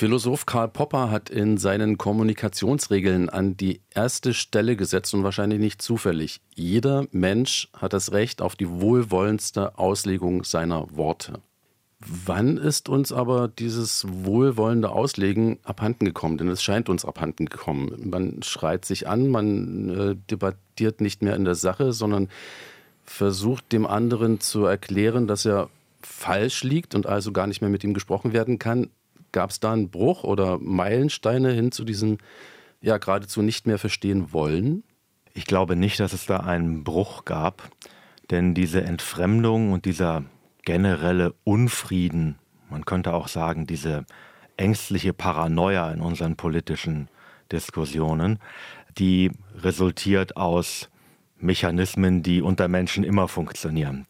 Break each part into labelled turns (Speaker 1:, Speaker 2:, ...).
Speaker 1: Philosoph Karl Popper hat in seinen Kommunikationsregeln an die erste Stelle gesetzt und wahrscheinlich nicht zufällig. Jeder Mensch hat das Recht auf die wohlwollendste Auslegung seiner Worte. Wann ist uns aber dieses wohlwollende Auslegen abhanden gekommen? Denn es scheint uns abhanden gekommen. Man schreit sich an, man äh, debattiert nicht mehr in der Sache, sondern versucht dem anderen zu erklären, dass er falsch liegt und also gar nicht mehr mit ihm gesprochen werden kann. Gab es da einen Bruch oder Meilensteine hin zu diesem ja geradezu nicht mehr verstehen wollen?
Speaker 2: Ich glaube nicht, dass es da einen Bruch gab, denn diese Entfremdung und dieser generelle Unfrieden, man könnte auch sagen, diese ängstliche Paranoia in unseren politischen Diskussionen, die resultiert aus Mechanismen, die unter Menschen immer funktionieren.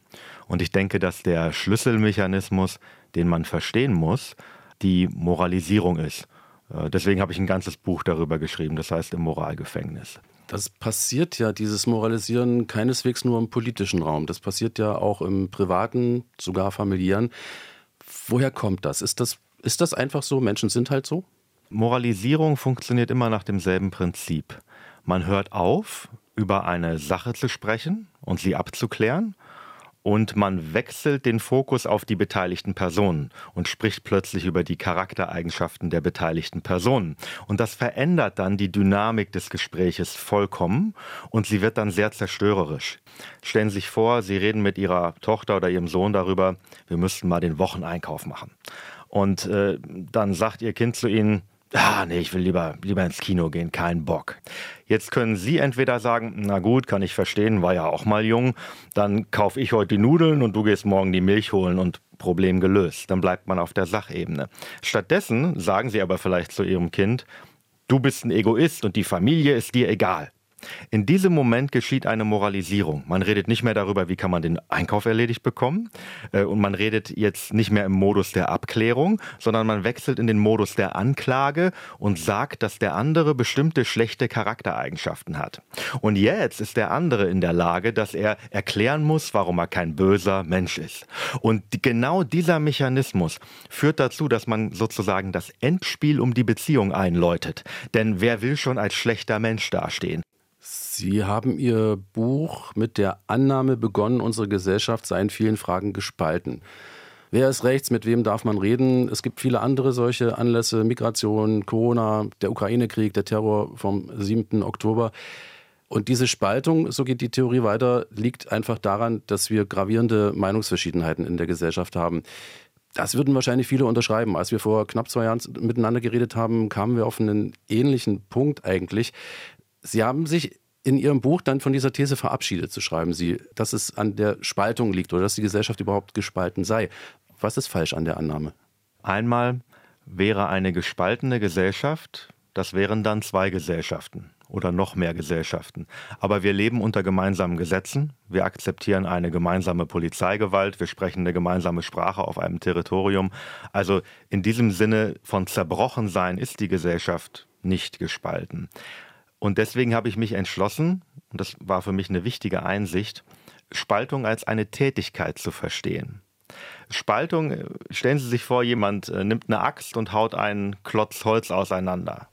Speaker 2: Und ich denke, dass der Schlüsselmechanismus, den man verstehen muss, die Moralisierung ist. Äh, deswegen habe ich ein ganzes Buch darüber geschrieben, das heißt im Moralgefängnis.
Speaker 1: Das passiert ja, dieses Moralisieren, keineswegs nur im politischen Raum. Das passiert ja auch im privaten, sogar familiären. Woher kommt das? Ist das, ist das einfach so? Menschen sind halt so?
Speaker 2: Moralisierung funktioniert immer nach demselben Prinzip. Man hört auf, über eine Sache zu sprechen und sie abzuklären und man wechselt den Fokus auf die beteiligten Personen und spricht plötzlich über die Charaktereigenschaften der beteiligten Personen. Und das verändert dann die Dynamik des Gespräches vollkommen und sie wird dann sehr zerstörerisch. Stellen Sie sich vor, Sie reden mit Ihrer Tochter oder Ihrem Sohn darüber, wir müssten mal den Wocheneinkauf machen. Und äh, dann sagt Ihr Kind zu Ihnen, ah, nee, ich will lieber, lieber ins Kino gehen, kein Bock. Jetzt können Sie entweder sagen, na gut, kann ich verstehen, war ja auch mal jung, dann kaufe ich heute die Nudeln und du gehst morgen die Milch holen und Problem gelöst. Dann bleibt man auf der Sachebene. Stattdessen sagen Sie aber vielleicht zu Ihrem Kind, du bist ein Egoist und die Familie ist dir egal. In diesem Moment geschieht eine Moralisierung. Man redet nicht mehr darüber, wie kann man den Einkauf erledigt bekommen. Äh, und man redet jetzt nicht mehr im Modus der Abklärung, sondern man wechselt in den Modus der Anklage und sagt, dass der andere bestimmte schlechte Charaktereigenschaften hat. Und jetzt ist der andere in der Lage, dass er erklären muss, warum er kein böser Mensch ist. Und genau dieser Mechanismus führt dazu, dass man sozusagen das Endspiel um die Beziehung einläutet. Denn wer will schon als schlechter Mensch dastehen?
Speaker 1: Sie haben Ihr Buch mit der Annahme begonnen, unsere Gesellschaft sei in vielen Fragen gespalten. Wer ist rechts, mit wem darf man reden? Es gibt viele andere solche Anlässe, Migration, Corona, der Ukraine-Krieg, der Terror vom 7. Oktober. Und diese Spaltung, so geht die Theorie weiter, liegt einfach daran, dass wir gravierende Meinungsverschiedenheiten in der Gesellschaft haben. Das würden wahrscheinlich viele unterschreiben. Als wir vor knapp zwei Jahren miteinander geredet haben, kamen wir auf einen ähnlichen Punkt eigentlich. Sie haben sich in Ihrem Buch dann von dieser These verabschiedet, zu schreiben Sie, dass es an der Spaltung liegt oder dass die Gesellschaft überhaupt gespalten sei. Was ist falsch an der Annahme?
Speaker 2: Einmal wäre eine gespaltene Gesellschaft, das wären dann zwei Gesellschaften oder noch mehr Gesellschaften. Aber wir leben unter gemeinsamen Gesetzen, wir akzeptieren eine gemeinsame Polizeigewalt, wir sprechen eine gemeinsame Sprache auf einem Territorium. Also in diesem Sinne von Zerbrochensein ist die Gesellschaft nicht gespalten. Und deswegen habe ich mich entschlossen, und das war für mich eine wichtige Einsicht, Spaltung als eine Tätigkeit zu verstehen. Spaltung, äh, stellen Sie sich vor, jemand äh, nimmt eine Axt und haut einen Klotz Holz auseinander.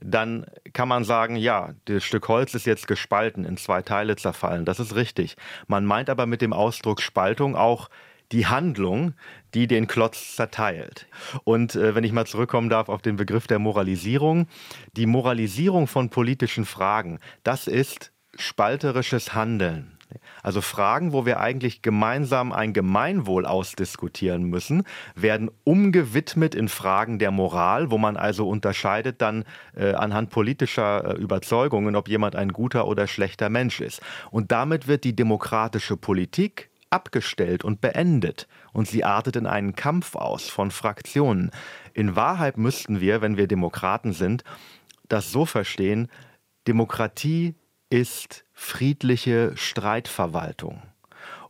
Speaker 2: Dann kann man sagen, ja, das Stück Holz ist jetzt gespalten, in zwei Teile zerfallen. Das ist richtig. Man meint aber mit dem Ausdruck Spaltung auch die Handlung, die den Klotz zerteilt. Und äh, wenn ich mal zurückkommen darf auf den Begriff der Moralisierung, die Moralisierung von politischen Fragen, das ist spalterisches Handeln. Also Fragen, wo wir eigentlich gemeinsam ein Gemeinwohl ausdiskutieren müssen, werden umgewidmet in Fragen der Moral, wo man also unterscheidet dann äh, anhand politischer äh, Überzeugungen, ob jemand ein guter oder schlechter Mensch ist. Und damit wird die demokratische Politik abgestellt und beendet und sie artet in einen Kampf aus von Fraktionen. In Wahrheit müssten wir, wenn wir Demokraten sind, das so verstehen, Demokratie ist friedliche Streitverwaltung.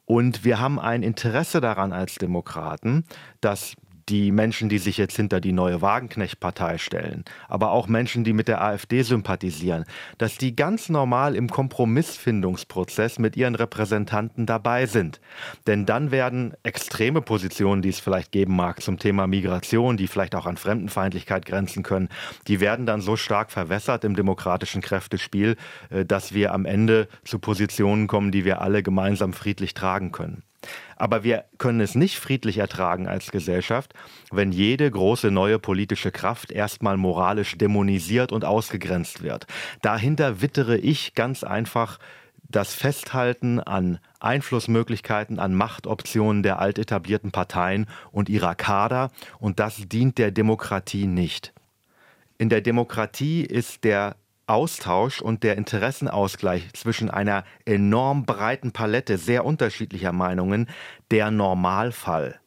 Speaker 2: Und wir haben ein Interesse daran als Demokraten, dass die Menschen, die sich jetzt hinter die neue Wagenknecht-Partei stellen, aber auch Menschen, die mit der AfD sympathisieren, dass die ganz normal im Kompromissfindungsprozess mit ihren Repräsentanten dabei sind. Denn dann werden extreme Positionen, die es vielleicht geben mag zum Thema Migration, die vielleicht auch an Fremdenfeindlichkeit grenzen können, die werden dann so stark verwässert im demokratischen Kräftespiel, äh, dass wir am Ende zu Positionen kommen, die wir alle gemeinsam friedlich tragen können. Aber wir können es nicht friedlich ertragen als Gesellschaft, wenn jede große neue politische Kraft erstmal moralisch dämonisiert und ausgegrenzt wird. Dahinter wittere ich ganz einfach das Festhalten an Einflussmöglichkeiten, an Machtoptionen der altetablierten Parteien und ihrer Kader, und das dient der Demokratie nicht. In der Demokratie ist der Austausch und der Interessenausgleich zwischen einer enorm breiten Palette sehr unterschiedlicher Meinungen der Normalfall.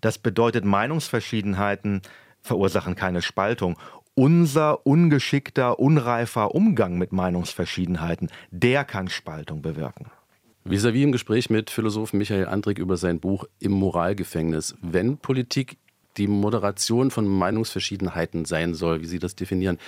Speaker 2: Das bedeutet, Meinungsverschiedenheiten verursachen keine Spaltung. Unser ungeschickter, unreifer Umgang mit Meinungsverschiedenheiten, der kann Spaltung bewirken.
Speaker 1: Vis-à-vis im Gespräch mit Philosophen Michael Andrik über sein Buch Im Moralgefängnis. Wenn Politik die Moderation von Meinungsverschiedenheiten sein soll, wie Sie das definieren,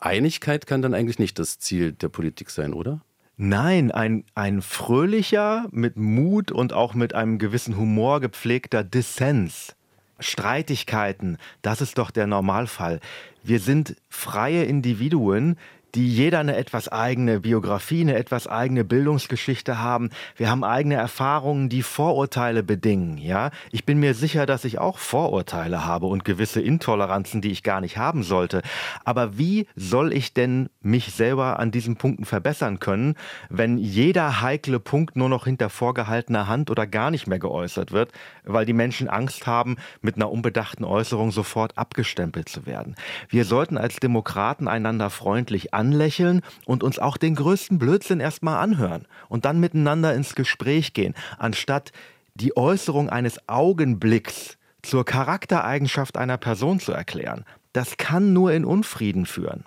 Speaker 1: Einigkeit kann dann eigentlich nicht das Ziel der Politik sein, oder?
Speaker 2: Nein, ein, ein fröhlicher, mit Mut und auch mit einem gewissen Humor gepflegter Dissens. Streitigkeiten, das ist doch der Normalfall. Wir sind freie Individuen, die jeder eine etwas eigene Biografie, eine etwas eigene Bildungsgeschichte haben. Wir haben eigene Erfahrungen, die Vorurteile bedingen, ja. Ich bin mir sicher, dass ich auch Vorurteile habe und gewisse Intoleranzen, die ich gar nicht haben sollte. Aber wie soll ich denn mich selber an diesen Punkten verbessern können, wenn jeder heikle Punkt nur noch hinter vorgehaltener Hand oder gar nicht mehr geäußert wird, weil die Menschen Angst haben, mit einer unbedachten Äußerung sofort abgestempelt zu werden? Wir sollten als Demokraten einander freundlich anlächeln und uns auch den größten Blödsinn erstmal anhören und dann miteinander ins Gespräch gehen, anstatt die Äußerung eines Augenblicks zur Charaktereigenschaft einer Person zu erklären. Das kann nur in Unfrieden führen.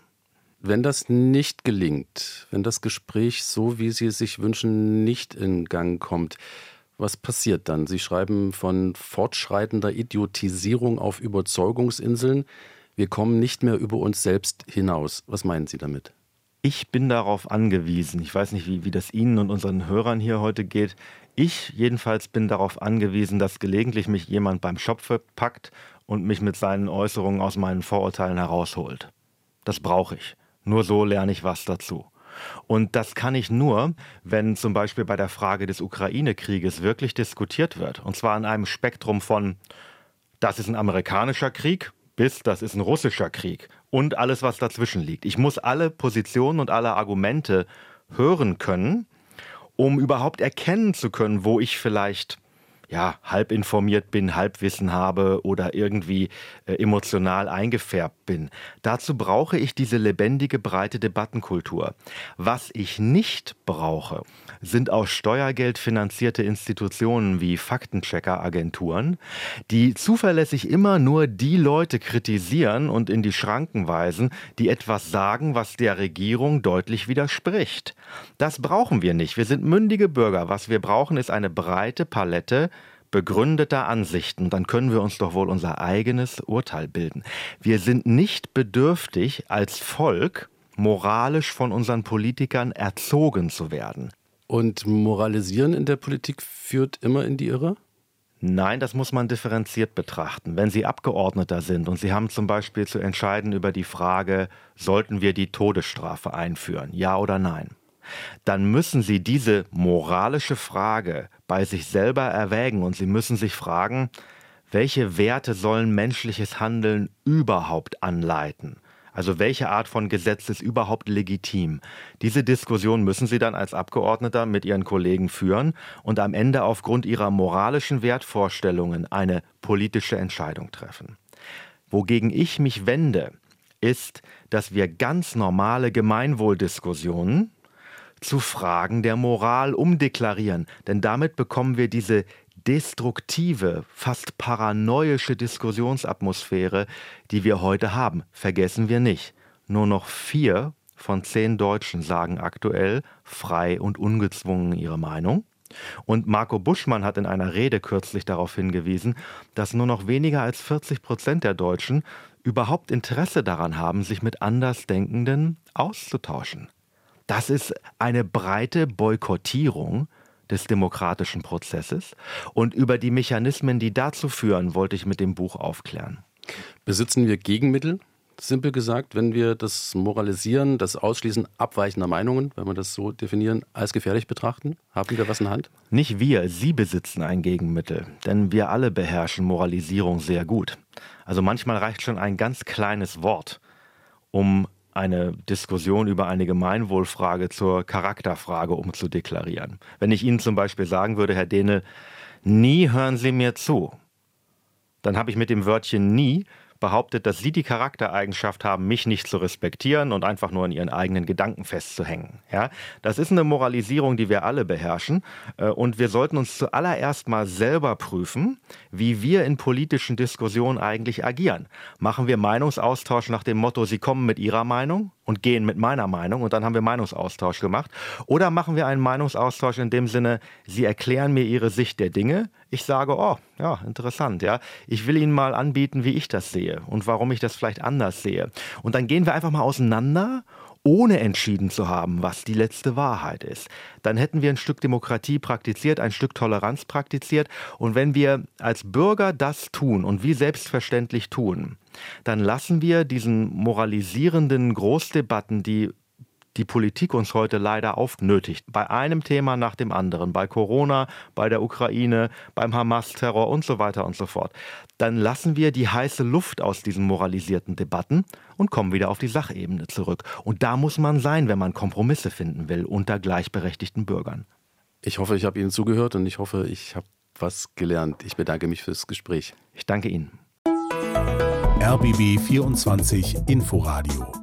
Speaker 1: Wenn das nicht gelingt, wenn das Gespräch so, wie Sie es sich wünschen, nicht in Gang kommt, was passiert dann? Sie schreiben von fortschreitender Idiotisierung auf Überzeugungsinseln. Wir kommen nicht mehr über uns selbst hinaus. Was meinen Sie damit?
Speaker 2: Ich bin darauf angewiesen. Ich weiß nicht, wie, wie das Ihnen und unseren Hörern hier heute geht. Ich jedenfalls bin darauf angewiesen, dass gelegentlich mich jemand beim Schopfe packt und mich mit seinen Äußerungen aus meinen Vorurteilen herausholt. Das brauche ich. Nur so lerne ich was dazu. Und das kann ich nur, wenn zum Beispiel bei der Frage des Ukraine-Krieges wirklich diskutiert wird. Und zwar an einem Spektrum von, das ist ein amerikanischer Krieg, bis das ist ein russischer Krieg und alles, was dazwischen liegt. Ich muss alle Positionen und alle Argumente hören können, um überhaupt erkennen zu können, wo ich vielleicht ja, halb informiert bin, Halbwissen habe oder irgendwie äh, emotional eingefärbt bin. Dazu brauche ich diese lebendige, breite Debattenkultur. Was ich nicht brauche, sind aus Steuergeld finanzierte Institutionen wie Faktenchecker-Agenturen, die zuverlässig immer nur die Leute kritisieren und in die Schranken weisen, die etwas sagen, was der Regierung deutlich widerspricht. Das brauchen wir nicht. Wir sind mündige Bürger. Was wir brauchen, ist eine breite Palette begründeter Ansichten, dann können wir uns doch wohl unser eigenes Urteil bilden. Wir sind nicht bedürftig, als Volk moralisch von unseren Politikern erzogen zu werden.
Speaker 1: Und Moralisieren in der Politik führt immer in die Irre?
Speaker 2: Nein, das muss man differenziert betrachten. Wenn Sie Abgeordneter sind und Sie haben zum Beispiel zu entscheiden über die Frage, sollten wir die Todesstrafe einführen, ja oder nein, dann müssen Sie diese moralische Frage bei sich selber erwägen und Sie müssen sich fragen, welche Werte sollen menschliches Handeln überhaupt anleiten? Also welche Art von Gesetz ist überhaupt legitim? Diese Diskussion müssen Sie dann als Abgeordneter mit Ihren Kollegen führen und am Ende aufgrund Ihrer moralischen Wertvorstellungen eine politische Entscheidung treffen. Wogegen ich mich wende, ist, dass wir ganz normale Gemeinwohldiskussionen, zu Fragen der Moral umdeklarieren, denn damit bekommen wir diese destruktive, fast paranoische Diskussionsatmosphäre, die wir heute haben. Vergessen wir nicht. Nur noch vier von zehn Deutschen sagen aktuell frei und ungezwungen ihre Meinung. Und Marco Buschmann hat in einer Rede kürzlich darauf hingewiesen, dass nur noch weniger als 40 Prozent der Deutschen überhaupt Interesse daran haben, sich mit Andersdenkenden auszutauschen. Das ist eine breite Boykottierung des demokratischen Prozesses und über die Mechanismen, die dazu führen, wollte ich mit dem Buch aufklären.
Speaker 1: Besitzen wir Gegenmittel? Simpel gesagt, wenn wir das Moralisieren, das Ausschließen abweichender Meinungen, wenn wir das so definieren, als gefährlich betrachten? Haben wir was in Hand?
Speaker 2: Nicht wir, Sie besitzen ein Gegenmittel, denn wir alle beherrschen Moralisierung sehr gut. Also manchmal reicht schon ein ganz kleines Wort, um eine Diskussion über eine Gemeinwohlfrage zur Charakterfrage umzudeklarieren. Wenn ich Ihnen zum Beispiel sagen würde, Herr Dehnel, nie hören Sie mir zu, dann habe ich mit dem Wörtchen nie behauptet, dass sie die Charaktereigenschaft haben, mich nicht zu respektieren und einfach nur in ihren eigenen Gedanken festzuhängen. Ja, das ist eine Moralisierung, die wir alle beherrschen. Äh, und wir sollten uns zuallererst mal selber prüfen, wie wir in politischen Diskussionen eigentlich agieren. Machen wir Meinungsaustausch nach dem Motto, Sie kommen mit Ihrer Meinung und gehen mit meiner Meinung und dann haben wir Meinungsaustausch gemacht. Oder machen wir einen Meinungsaustausch in dem Sinne, Sie erklären mir Ihre Sicht der Dinge. Ich sage, oh, ja, interessant, ja. Ich will Ihnen mal anbieten, wie ich das sehe und warum ich das vielleicht anders sehe. Und dann gehen wir einfach mal auseinander ohne entschieden zu haben, was die letzte Wahrheit ist. Dann hätten wir ein Stück Demokratie praktiziert, ein Stück Toleranz praktiziert. Und wenn wir als Bürger das tun und wie selbstverständlich tun, dann lassen wir diesen moralisierenden Großdebatten, die die Politik uns heute leider aufnötigt. Bei einem Thema nach dem anderen, bei Corona, bei der Ukraine, beim Hamas-Terror und so weiter und so fort. Dann lassen wir die heiße Luft aus diesen moralisierten Debatten und kommen wieder auf die Sachebene zurück. Und da muss man sein, wenn man Kompromisse finden will unter gleichberechtigten Bürgern.
Speaker 1: Ich hoffe, ich habe Ihnen zugehört und ich hoffe, ich habe was gelernt. Ich bedanke mich fürs Gespräch.
Speaker 2: Ich danke Ihnen.
Speaker 3: RBB 24 Inforadio